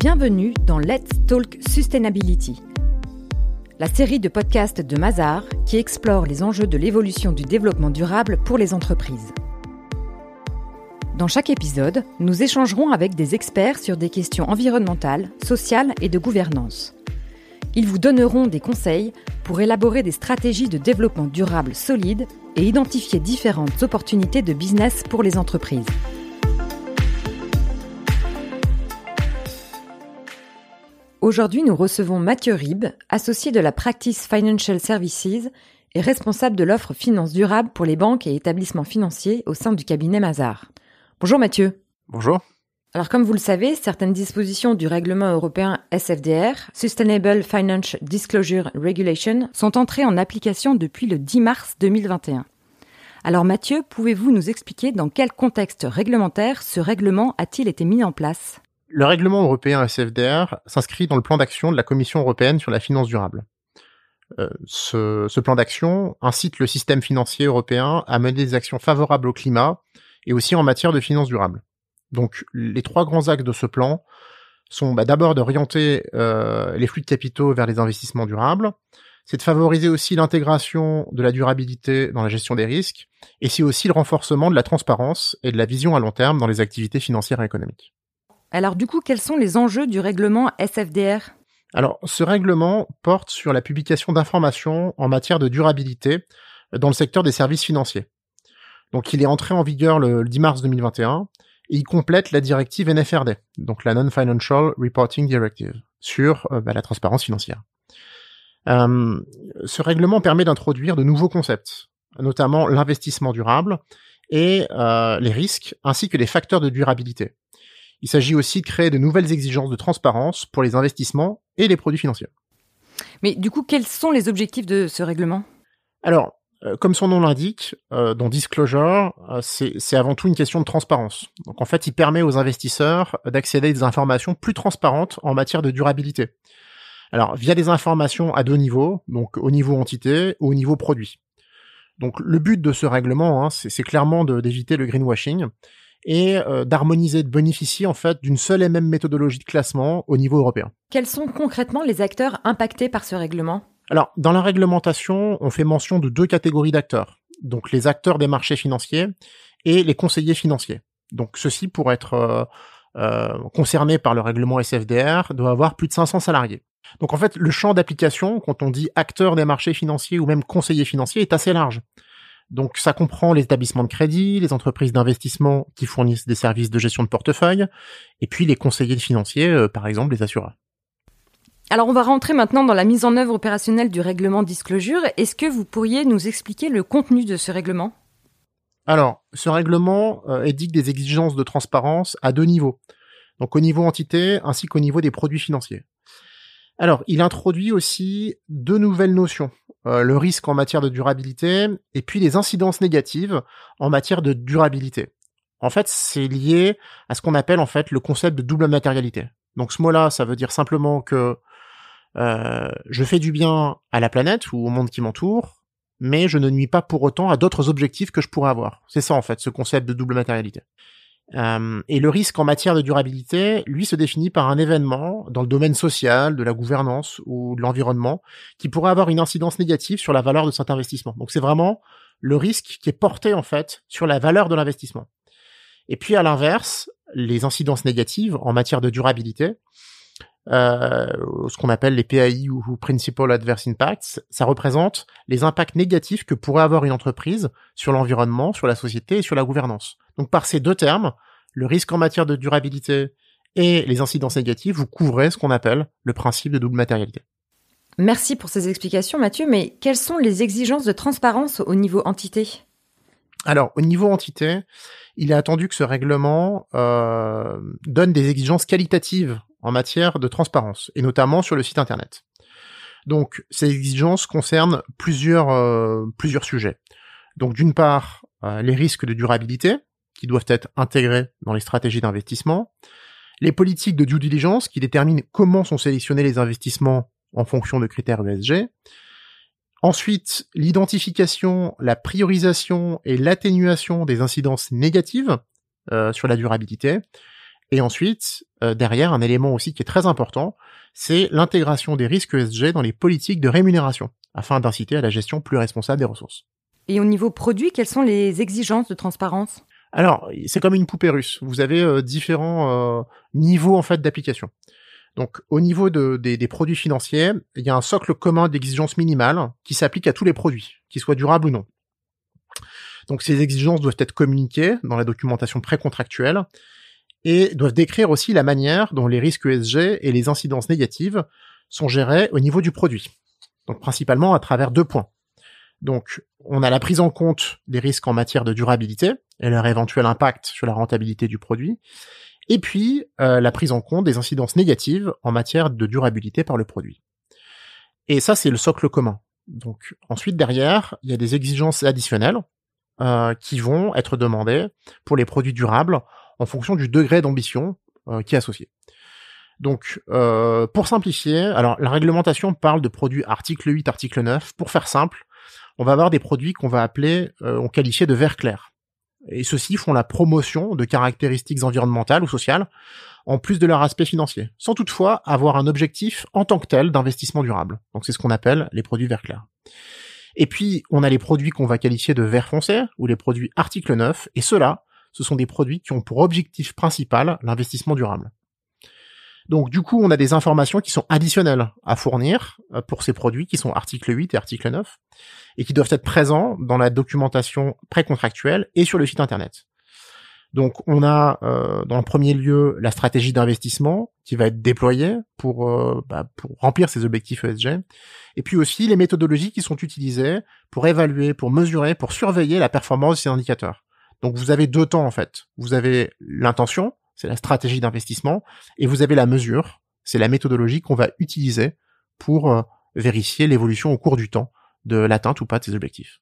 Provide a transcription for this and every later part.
Bienvenue dans Let's Talk Sustainability, la série de podcasts de Mazar qui explore les enjeux de l'évolution du développement durable pour les entreprises. Dans chaque épisode, nous échangerons avec des experts sur des questions environnementales, sociales et de gouvernance. Ils vous donneront des conseils pour élaborer des stratégies de développement durable solides et identifier différentes opportunités de business pour les entreprises. Aujourd'hui, nous recevons Mathieu Rib, associé de la Practice Financial Services et responsable de l'offre finance durable pour les banques et établissements financiers au sein du cabinet Mazar. Bonjour Mathieu. Bonjour. Alors comme vous le savez, certaines dispositions du règlement européen SFDR, Sustainable Financial Disclosure Regulation, sont entrées en application depuis le 10 mars 2021. Alors Mathieu, pouvez-vous nous expliquer dans quel contexte réglementaire ce règlement a-t-il été mis en place? Le règlement européen SFDR s'inscrit dans le plan d'action de la Commission européenne sur la finance durable. Euh, ce, plan d'action incite le système financier européen à mener des actions favorables au climat et aussi en matière de finance durable. Donc les trois grands axes de ce plan sont bah, d'abord d'orienter euh, les flux de capitaux vers les investissements durables, c'est de favoriser aussi l'intégration de la durabilité dans la gestion des risques, et c'est aussi le renforcement de la transparence et de la vision à long terme dans les activités financières et économiques. Alors du coup, quels sont les enjeux du règlement SFDR Alors ce règlement porte sur la publication d'informations en matière de durabilité dans le secteur des services financiers. Donc il est entré en vigueur le 10 mars 2021 et il complète la directive NFRD, donc la Non-Financial Reporting Directive, sur euh, bah, la transparence financière. Euh, ce règlement permet d'introduire de nouveaux concepts, notamment l'investissement durable et euh, les risques, ainsi que les facteurs de durabilité. Il s'agit aussi de créer de nouvelles exigences de transparence pour les investissements et les produits financiers. Mais du coup, quels sont les objectifs de ce règlement? Alors, euh, comme son nom l'indique, euh, dans Disclosure, euh, c'est avant tout une question de transparence. Donc en fait, il permet aux investisseurs d'accéder à des informations plus transparentes en matière de durabilité. Alors, via des informations à deux niveaux, donc au niveau entité ou au niveau produit. Donc le but de ce règlement, hein, c'est clairement d'éviter le greenwashing et euh, d'harmoniser, de bénéficier en fait d'une seule et même méthodologie de classement au niveau européen. Quels sont concrètement les acteurs impactés par ce règlement? Alors, dans la réglementation, on fait mention de deux catégories d'acteurs. Donc les acteurs des marchés financiers et les conseillers financiers. Donc ceux-ci, pour être euh, euh, concernés par le règlement SFDR, doivent avoir plus de 500 salariés. Donc en fait, le champ d'application, quand on dit acteurs des marchés financiers ou même conseillers financiers, est assez large. Donc ça comprend les établissements de crédit, les entreprises d'investissement qui fournissent des services de gestion de portefeuille, et puis les conseillers financiers, euh, par exemple les assureurs. Alors on va rentrer maintenant dans la mise en œuvre opérationnelle du règlement Disclosure. Est-ce que vous pourriez nous expliquer le contenu de ce règlement? Alors, ce règlement euh, édicte des exigences de transparence à deux niveaux. Donc au niveau entité ainsi qu'au niveau des produits financiers. Alors, il introduit aussi deux nouvelles notions. Euh, le risque en matière de durabilité et puis les incidences négatives en matière de durabilité. En fait, c'est lié à ce qu'on appelle en fait le concept de double matérialité. Donc ce mot-là, ça veut dire simplement que euh, je fais du bien à la planète ou au monde qui m'entoure, mais je ne nuis pas pour autant à d'autres objectifs que je pourrais avoir. C'est ça en fait, ce concept de double matérialité. Euh, et le risque en matière de durabilité, lui, se définit par un événement dans le domaine social, de la gouvernance ou de l'environnement qui pourrait avoir une incidence négative sur la valeur de cet investissement. Donc c'est vraiment le risque qui est porté en fait sur la valeur de l'investissement. Et puis à l'inverse, les incidences négatives en matière de durabilité, ce qu'on appelle les PAI ou Principal Adverse Impacts, ça représente les impacts négatifs que pourrait avoir une entreprise sur l'environnement, sur la société et sur la gouvernance. Donc par ces deux termes, le risque en matière de durabilité et les incidences négatives, vous couvrez ce qu'on appelle le principe de double matérialité. Merci pour ces explications Mathieu, mais quelles sont les exigences de transparence au niveau entité? Alors, au niveau entité, il est attendu que ce règlement euh, donne des exigences qualitatives en matière de transparence, et notamment sur le site internet. Donc ces exigences concernent plusieurs, euh, plusieurs sujets. Donc d'une part, euh, les risques de durabilité, qui doivent être intégrés dans les stratégies d'investissement, les politiques de due diligence, qui déterminent comment sont sélectionnés les investissements en fonction de critères ESG, ensuite l'identification, la priorisation et l'atténuation des incidences négatives euh, sur la durabilité, Et ensuite, euh, derrière, un élément aussi qui est très important, c'est l'intégration des risques ESG dans les politiques de rémunération, afin d'inciter à la gestion plus responsable des ressources. Et au niveau produit, quelles sont les exigences de transparence? Alors, c'est comme une poupée russe. Vous avez euh, différents euh, niveaux en fait d'application. Donc, au niveau de, des, des, produits financiers, il y a un socle commun d'exigences minimales qui s'applique à tous les produits, qu'ils soient durables ou non. Donc, ces exigences doivent être communiquées dans la documentation précontractuelle et doivent décrire aussi la manière dont les risques ESG et les incidences négatives sont gérés au niveau du produit. Donc, principalement à travers deux points. Donc, on a la prise en compte des risques en matière de durabilité et leur éventuel impact sur la rentabilité du produit, et puis euh, la prise en compte des incidences négatives en matière de durabilité par le produit. Et ça, c'est le socle commun. Donc ensuite, derrière, il y a des exigences additionnelles euh, qui vont être demandées pour les produits durables en fonction du degré d'ambition euh, qui est associé. Donc, pour simplifier, alors la réglementation parle de produits article 8, article 9. Pour faire simple, on va avoir des produits qu'on va appeler, on qualifier de vert clair et ceux-ci font la promotion de caractéristiques environnementales ou sociales, en plus de leur aspect financier, sans toutefois avoir un objectif en tant que tel d'investissement durable. Donc c'est ce qu'on appelle les produits vert clair. Et puis, on a les produits qu'on va qualifier de vert foncé, ou les produits article 9, et ceux-là, ce sont des produits qui ont pour objectif principal l'investissement durable. Donc du coup, on a des informations qui sont additionnelles à fournir euh, pour ces produits qui sont article 8 et article 9 et qui doivent être présents dans la documentation précontractuelle et sur le site internet. Donc on a euh, dans le premier lieu la stratégie d'investissement qui va être déployée pour, euh, bah, pour remplir ces objectifs ESG, et puis aussi les méthodologies qui sont utilisées pour évaluer, pour mesurer, pour surveiller la performance de ces indicateurs. Donc vous avez deux temps en fait. Vous avez l'intention, c'est la stratégie d'investissement, et vous avez la mesure, c'est la méthodologie qu'on va utiliser pour euh, vérifier l'évolution au cours du temps de l'atteinte ou pas de ces objectifs.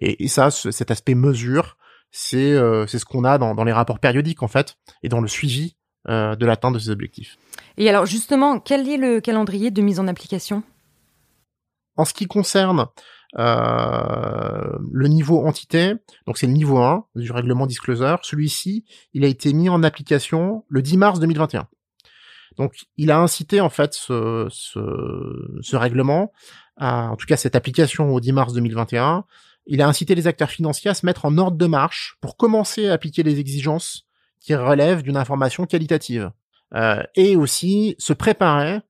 Et, ça, cet aspect mesure, c'est euh, c'est ce qu'on a dans, dans, les rapports périodiques en fait, et dans le suivi euh, de l'atteinte de ces objectifs. Et alors justement, quel est le calendrier de mise en application? En ce qui concerne euh, le niveau entité, donc c'est le niveau 1 du règlement disclosure. Celui-ci, il a été mis en application le 10 mars 2021. Donc, il a incité en fait ce, ce, ce règlement, en tout cas cette application au 10 mars 2021. Il a incité les acteurs financiers à se mettre en ordre de marche pour commencer à appliquer les exigences qui relèvent d'une information qualitative. Euh, et aussi se préparer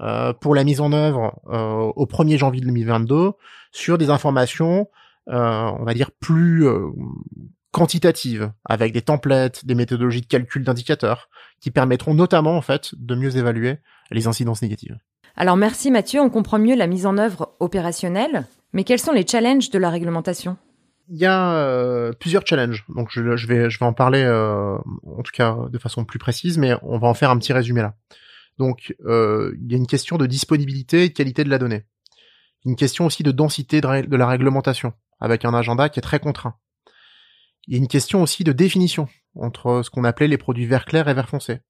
euh, pour la mise en œuvre euh, au 1er janvier 2022 sur des informations, euh, on va dire, plus quantitatives, avec des templates, des méthodologies de calcul d'indicateurs, qui permettront notamment en fait de mieux évaluer les incidences négatives. Alors merci Mathieu, on comprend mieux la mise en œuvre opérationnelle, mais quels sont les challenges de la réglementation? Il y a plusieurs challenges, donc je, vais je vais en parler en tout cas de façon plus précise, mais on va en faire un petit résumé là. Donc, euh, il y a une question de disponibilité et de qualité de la donnée. Une question aussi de densité de, la réglementation, avec un agenda qui est très contraint. Il y a une question aussi de définition entre ce qu'on appelait les produits vert clair et vert foncé.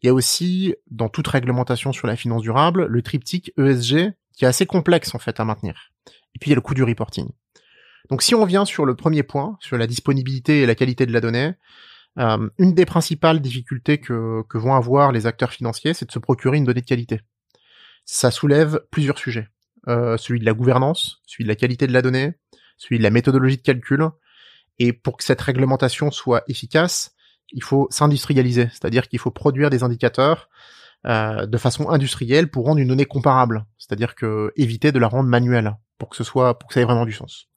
Il y a aussi, dans toute réglementation sur la finance durable, le triptyque ESG qui est assez complexe en fait à maintenir. Et puis il y a le coût du reporting. Donc si on vient sur le premier point, sur la disponibilité et la qualité de la donnée, euh, une des principales difficultés que, que vont avoir les acteurs financiers, c'est de se procurer une donnée de qualité. Ça soulève plusieurs sujets. Euh, celui de la gouvernance, celui de la qualité de la donnée, celui de la méthodologie de calcul. Et pour que cette réglementation soit efficace, il faut s'industrialiser, c'est-à-dire qu'il faut produire des indicateurs euh, de façon industrielle pour rendre une donnée comparable, c'est-à-dire que éviter de la rendre manuelle pour que ce soit pour que ça ait vraiment du sens.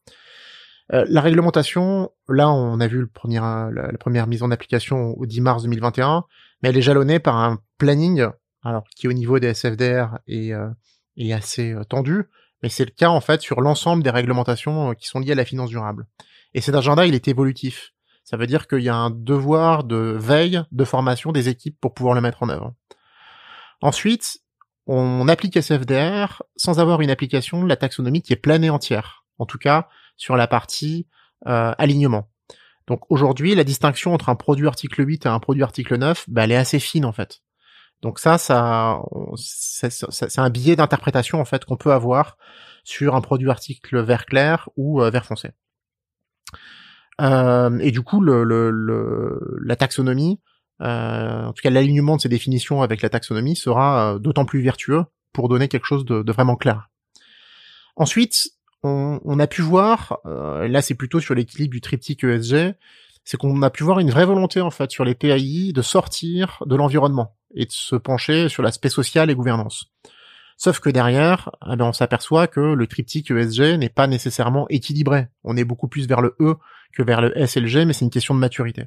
Euh, la réglementation, là, on a vu la, première mise en application au 10 mars 2021, mais elle est jalonnée par un planning, alors qui au niveau des SFDR est, euh, est assez euh, tendu, mais c'est le cas en fait sur l'ensemble des réglementations qui sont liées à la finance durable. Et cet agenda, il est évolutif. Ça veut dire qu'il y a un devoir de veille, de formation des équipes pour pouvoir le mettre en œuvre. Ensuite, on applique SFDR sans avoir une application de la taxonomie qui est pleine et entière. En tout cas, sur la partie euh, alignement. Donc aujourd'hui, la distinction entre un produit article 8 et un produit article 9, bah, elle est assez fine en fait. Donc ça, ça, c'est un billet d'interprétation en fait qu'on peut avoir sur un produit article vert clair ou euh, vert foncé. Euh, et du coup, le, le, la taxonomie euh, en tout cas l'alignement de ces définitions avec la taxonomie sera euh, d'autant plus vertueux pour donner quelque chose de, vraiment clair. Ensuite, on, a pu voir, euh, là c'est plutôt sur l'équilibre du triptyque ESG, c'est qu'on a pu voir une vraie volonté en fait sur les PAI de sortir de l'environnement et de se pencher sur l'aspect social et gouvernance. Sauf que derrière, eh ben, on s'aperçoit que le triptyque ESG n'est pas nécessairement équilibré. On est beaucoup plus vers le E que vers le S mais c'est une question de maturité.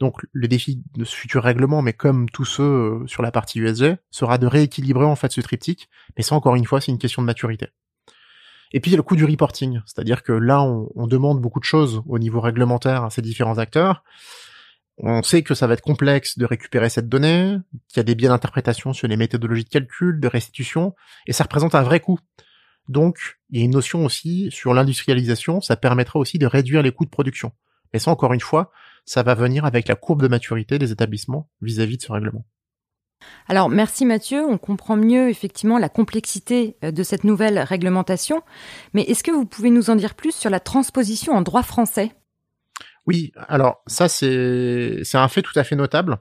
Donc le défi de ce futur règlement, mais comme tous ceux sur la partie USG, sera de rééquilibrer en fait ce triptyque. Mais ça encore une fois, c'est une question de maturité. Et puis il y a le coût du reporting, c'est-à-dire que là on, demande beaucoup de choses au niveau réglementaire à ces différents acteurs. On sait que ça va être complexe de récupérer cette donnée, qu'il y a des biais d'interprétation sur les méthodologies de calcul, de restitution, et ça représente un vrai coût. Donc, il y a une notion aussi sur l'industrialisation, ça permettra aussi de réduire les coûts de production. Mais ça, encore une fois, ça va venir avec la courbe de maturité des établissements vis-à-vis de ce règlement. Alors merci Mathieu, on comprend mieux effectivement la complexité euh, de cette nouvelle réglementation, mais est-ce que vous pouvez nous en dire plus sur la transposition en droit français? Oui, alors ça c'est un fait tout à fait notable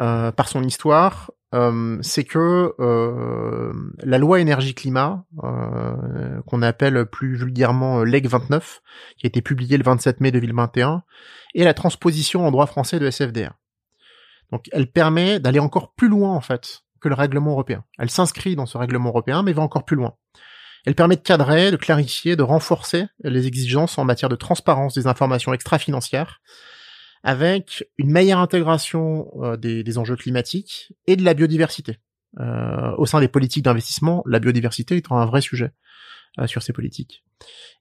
euh, par son histoire. Euh, c'est que la loi énergie-climat, qu'on appelle plus vulgairement LEG 29, qui a été publiée le 27 mai 2021, est la transposition en droit français de SFDR. Donc elle permet d'aller encore plus loin en fait que le règlement européen. Elle s'inscrit dans ce règlement européen, mais va encore plus loin. Elle permet de cadrer, de clarifier, de renforcer les exigences en matière de transparence des informations extra-financières, avec une meilleure intégration euh, des, enjeux climatiques et de la biodiversité. Euh, au sein des politiques d'investissement, la biodiversité étant un vrai sujet euh, sur ces politiques.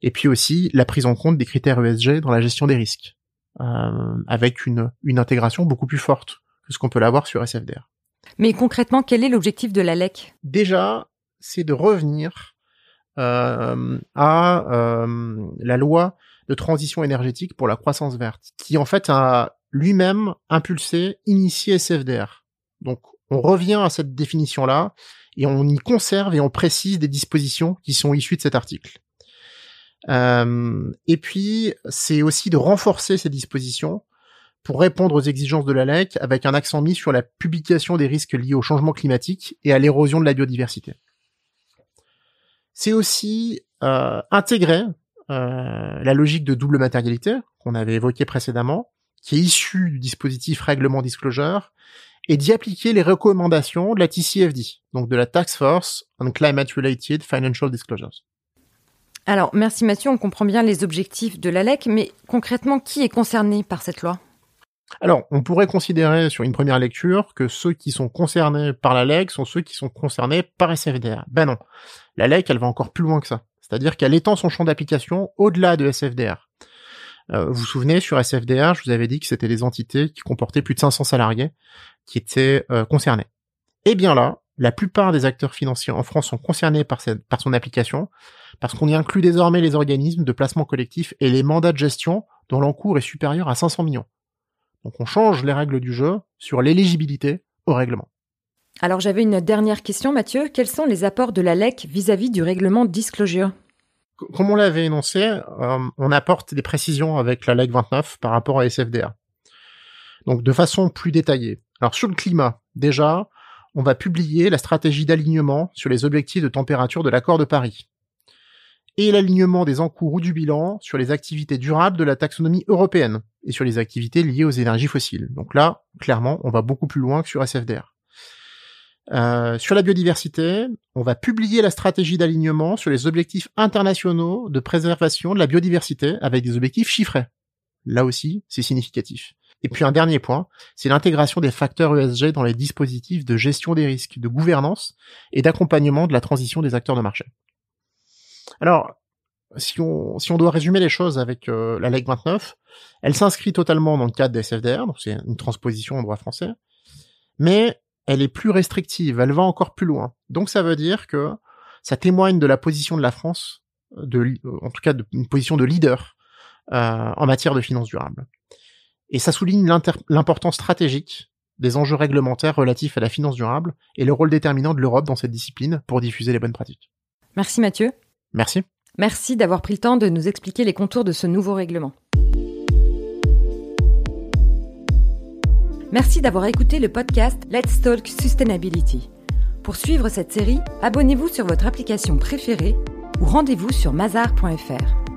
Et puis aussi la prise en compte des critères ESG dans la gestion des risques, avec une, une intégration beaucoup plus forte que ce qu'on peut l'avoir sur SFDR. Mais concrètement, quel est l'objectif de la LEC Déjà, c'est de revenir à la loi de transition énergétique pour la croissance verte, qui en fait a lui-même impulsé, initié SFDR. Donc on revient à cette définition-là et on y conserve et on précise des dispositions qui sont issues de cet article. Euh, et puis c'est aussi de renforcer ces dispositions pour répondre aux exigences de la LEC avec un accent mis sur la publication des risques liés au changement climatique et à l'érosion de la biodiversité. C'est aussi euh, intégrer euh, la logique de double matérialité qu'on avait évoquée précédemment, qui est issue du dispositif règlement disclosure, et d'y appliquer les recommandations de la TCFD, donc de la Task Force on Climate Related Financial Disclosures. Alors, merci Mathieu, on comprend bien les objectifs de l'ALEC, mais concrètement, qui est concerné par cette loi? Alors, on pourrait considérer sur une première lecture que ceux qui sont concernés par la LEC sont ceux qui sont concernés par SFDR. Ben non. La LEC, elle va encore plus loin que ça. C'est-à-dire qu'elle étend son champ d'application au-delà de SFDR. Euh, vous vous souvenez, sur SFDR, je vous avais dit que c'était des entités qui comportaient plus de 500 salariés qui étaient euh, concernés. Eh bien là, la plupart des acteurs financiers en France sont concernés par, par son application, parce qu'on y inclut désormais les organismes de placement collectif et les mandats de gestion dont l'encours est supérieur à 500 millions. Donc on change les règles du jeu sur l'éligibilité au règlement. Alors j'avais une dernière question, Mathieu. Quels sont les apports de la LEC vis-à-vis du règlement disclosure? Comme on l'avait énoncé, euh, on apporte des précisions avec la LEC 29 par rapport à SFDA. Donc de façon plus détaillée. Alors sur le climat, déjà, on va publier la stratégie d'alignement sur les objectifs de température de l'accord de Paris et l'alignement des encours ou du bilan sur les activités durables de la taxonomie européenne et sur les activités liées aux énergies fossiles. Donc là, clairement, on va beaucoup plus loin que sur SFDR. Euh, sur la biodiversité, on va publier la stratégie d'alignement sur les objectifs internationaux de préservation de la biodiversité avec des objectifs chiffrés. Là aussi, c'est significatif. Et puis un dernier point, c'est l'intégration des facteurs ESG dans les dispositifs de gestion des risques, de gouvernance et d'accompagnement de la transition des acteurs de marché. Alors, si on, si on doit résumer les choses avec euh, la LEG 29, elle s'inscrit totalement dans le cadre des SFDR, donc c'est une transposition en droit français, mais elle est plus restrictive, elle va encore plus loin. Donc ça veut dire que ça témoigne de la position de la France, de, en tout cas d'une position de leader euh, en matière de finances durables. Et ça souligne l'importance stratégique des enjeux réglementaires relatifs à la finance durable et le rôle déterminant de l'Europe dans cette discipline pour diffuser les bonnes pratiques. Merci Mathieu. Merci. Merci d'avoir pris le temps de nous expliquer les contours de ce nouveau règlement. Merci d'avoir écouté le podcast Let's Talk Sustainability. Pour suivre cette série, abonnez-vous sur votre application préférée ou rendez-vous sur mazar.fr.